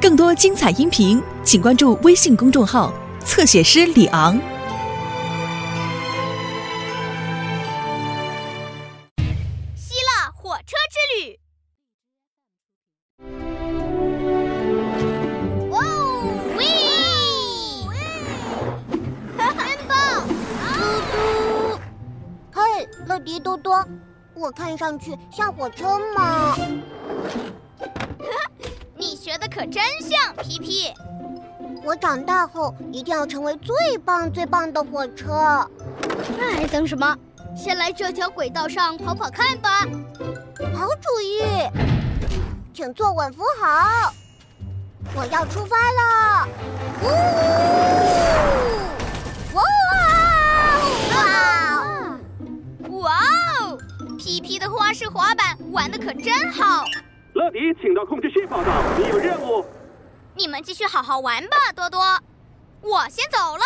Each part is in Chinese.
更多精彩音频，请关注微信公众号“侧写师李昂”。希腊火车之旅。哇哦！喂！真棒！嘟嘟！嘿，乐迪多多，我看上去像火车吗？可真像，皮皮。我长大后一定要成为最棒最棒的火车。那还，等什么？先来这条轨道上跑跑看吧。好主意，请坐稳扶好。我要出发了！呜！哇！哇！哇哦！皮皮的花式滑板玩的可真好。乐迪，请到控制室报道，你有任务。你们继续好好玩吧，多多。我先走了。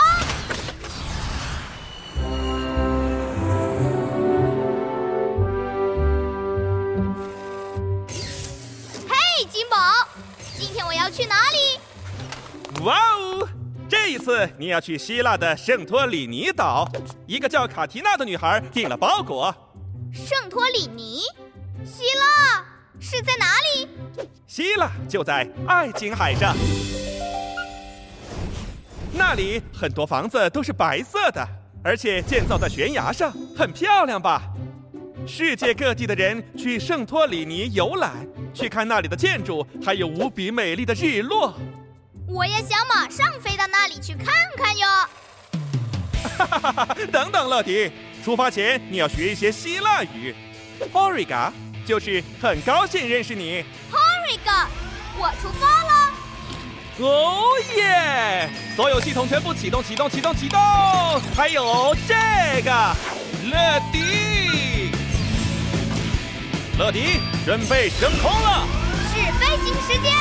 嘿，金宝，今天我要去哪里？哇哦！这一次你要去希腊的圣托里尼岛，一个叫卡提娜的女孩订了包裹。圣托里尼，希腊是在哪里？希腊就在爱琴海上，那里很多房子都是白色的，而且建造在悬崖上，很漂亮吧？世界各地的人去圣托里尼游览，去看那里的建筑，还有无比美丽的日落。我也想马上飞到那里去看看哟。哈哈哈哈！等等，乐迪，出发前你要学一些希腊语。Horiga 就是很高兴认识你。Horiga，我出发了。哦耶！所有系统全部启动，启动，启动，启动！还有这个，乐迪，乐迪，准备升空了。是飞行时间。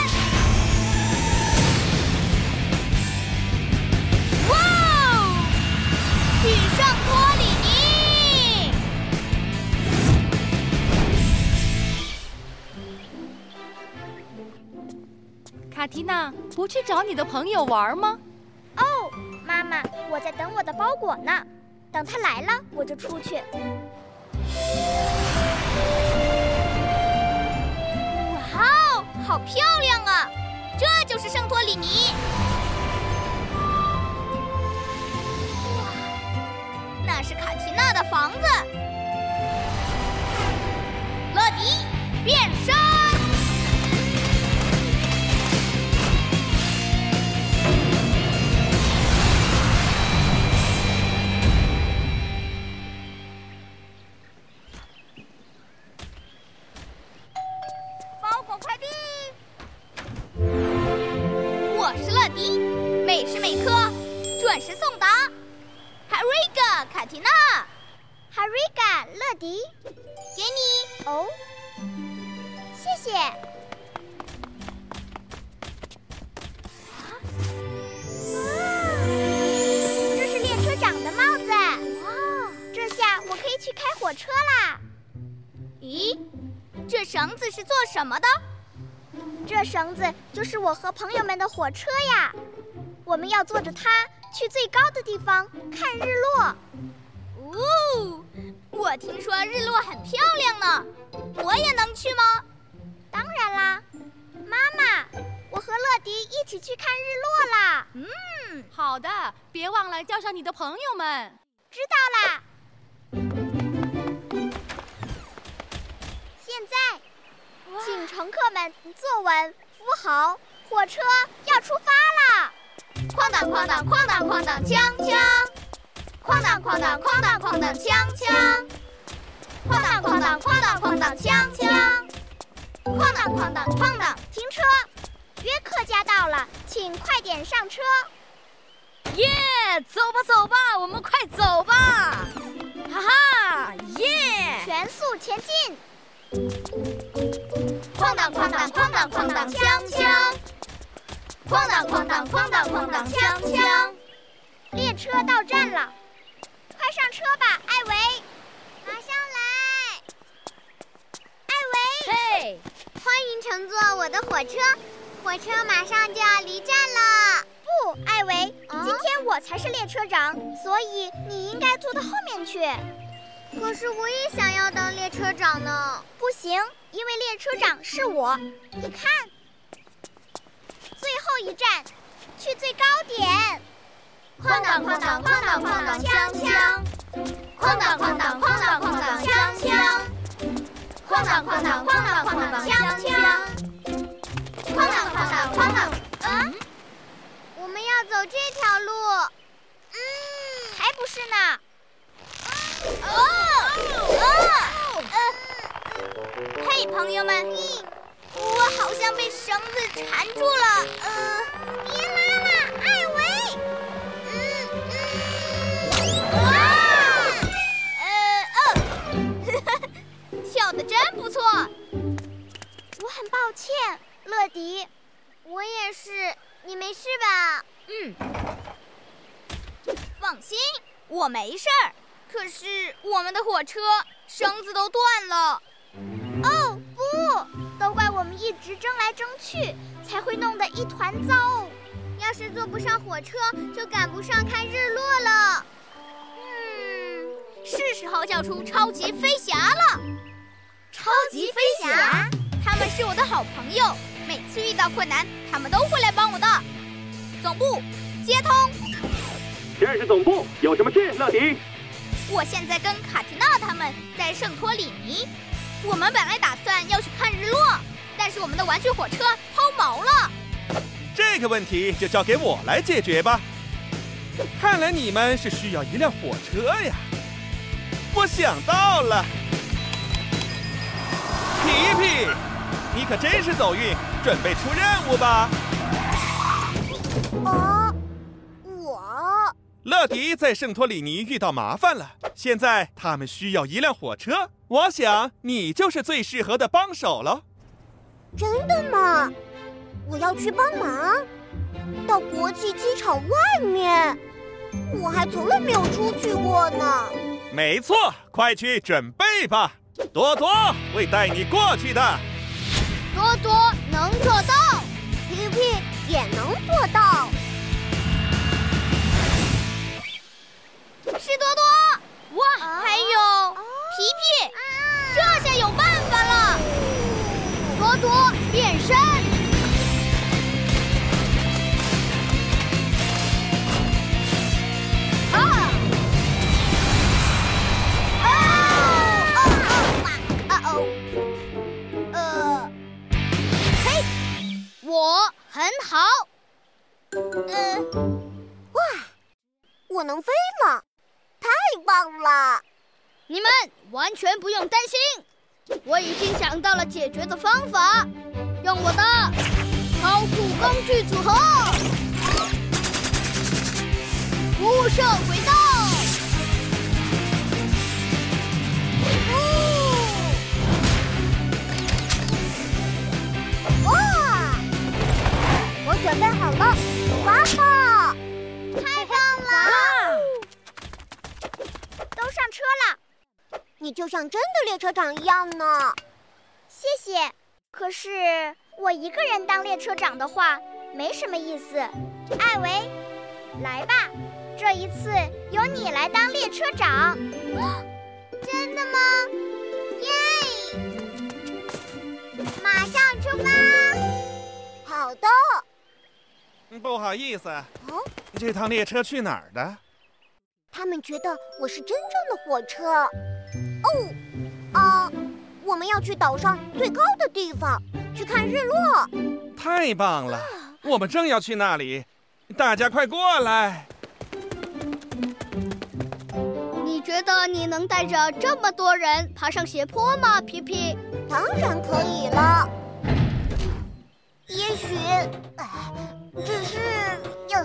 哇哦！请上托卡缇娜，不去找你的朋友玩吗？哦，妈妈，我在等我的包裹呢。等他来了，我就出去。哇哦，好漂亮啊！这就是圣托里尼。哇，那是卡提娜的房子。火车啦！咦，这绳子是做什么的？这绳子就是我和朋友们的火车呀，我们要坐着它去最高的地方看日落。哦，我听说日落很漂亮呢，我也能去吗？当然啦，妈妈，我和乐迪一起去看日落啦。嗯，好的，别忘了叫上你的朋友们。知道啦。现在，请乘客们坐稳，扶好，火车要出发啦！哐当哐当哐当哐当锵锵，哐当哐当哐当哐当锵锵，哐当哐当哐当哐当锵锵，哐当哐当哐当。停车，约克家到了，请快点上车。耶，走吧走吧，我们快走吧！哈哈，耶！全速前进！哐当哐当哐当哐当锵锵，哐当哐当哐当哐当锵锵。列车到站了，快上车吧，艾维！马上来！艾维，嘿，欢迎乘坐我的火车，火车马上就要离站了。不，艾维，今天我才是列车长，所以你应该坐到后面去。可是我也想要当列车长呢。不行，因为列车长是我。你看，最后一站，去最高点。哐当哐当哐当哐当锵锵，哐当哐当哐当哐当锵锵，哐当哐当哐当哐当锵锵，哐当哐当哐当。嗯，我们要走这条路。嗯，才不是呢。哦哦！嘿，朋友们，我好像被绳子缠住了。呃，别拉了，艾维。嗯嗯。哇！呃呃跳的真不错，我很抱歉，乐迪。我也是，你没事吧？嗯，放心，我没事儿。可是我们的火车绳子都断了。哦不，都怪我们一直争来争去，才会弄得一团糟。要是坐不上火车，就赶不上看日落了。嗯，是时候叫出超级飞侠了。超级飞侠，他们是我的好朋友，每次遇到困难，他们都会来帮我的。总部接通，这是总部，有什么事，乐迪？我现在跟卡提娜他们在圣托里尼，我们本来打算要去看日落，但是我们的玩具火车抛锚了。这个问题就交给我来解决吧。看来你们是需要一辆火车呀！我想到了。皮皮，你可真是走运，准备出任务吧。啊，我。乐迪在圣托里尼遇到麻烦了，现在他们需要一辆火车。我想你就是最适合的帮手了。真的吗？我要去帮忙，到国际机场外面，我还从来没有出去过呢。没错，快去准备吧。多多会带你过去的。多多能做到，皮皮也能做到。是多多，哇，还有皮皮，这下有办太棒了！你们完全不用担心，我已经想到了解决的方法，用我的超酷工具组合——辐射轨道。哇！我准备好了，车了，你就像真的列车长一样呢。谢谢。可是我一个人当列车长的话，没什么意思。艾维，来吧，这一次由你来当列车长。真的吗？耶！马上出发。好的。不好意思，哦，这趟列车去哪儿的？他们觉得我是真正的火车。哦，啊，我们要去岛上最高的地方去看日落。太棒了，我们正要去那里，大家快过来。你觉得你能带着这么多人爬上斜坡吗，皮皮？当然可以了。也许。只是有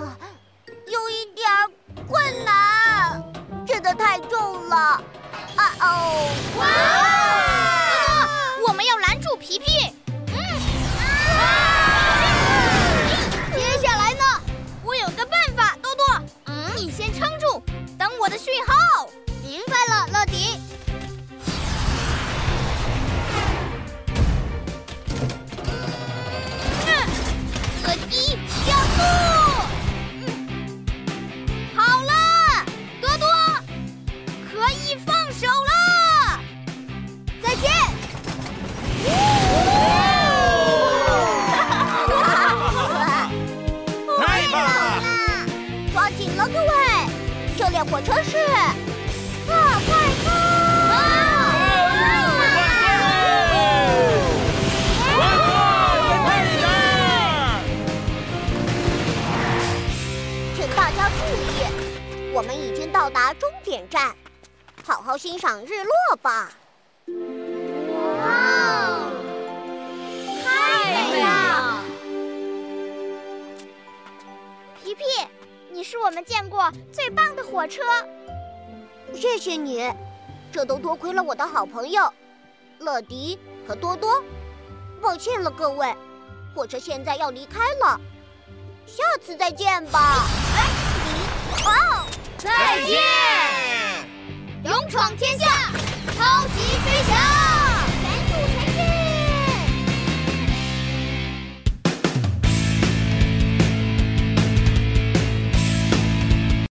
这列火车是大快通！请大家注意，我们已经到达终点站，好好欣赏日落吧。是我们见过最棒的火车。谢谢你，这都多亏了我的好朋友乐迪和多多。抱歉了各位，火车现在要离开了，下次再见吧。哎，你哦，再见！勇闯天下，超级飞翔。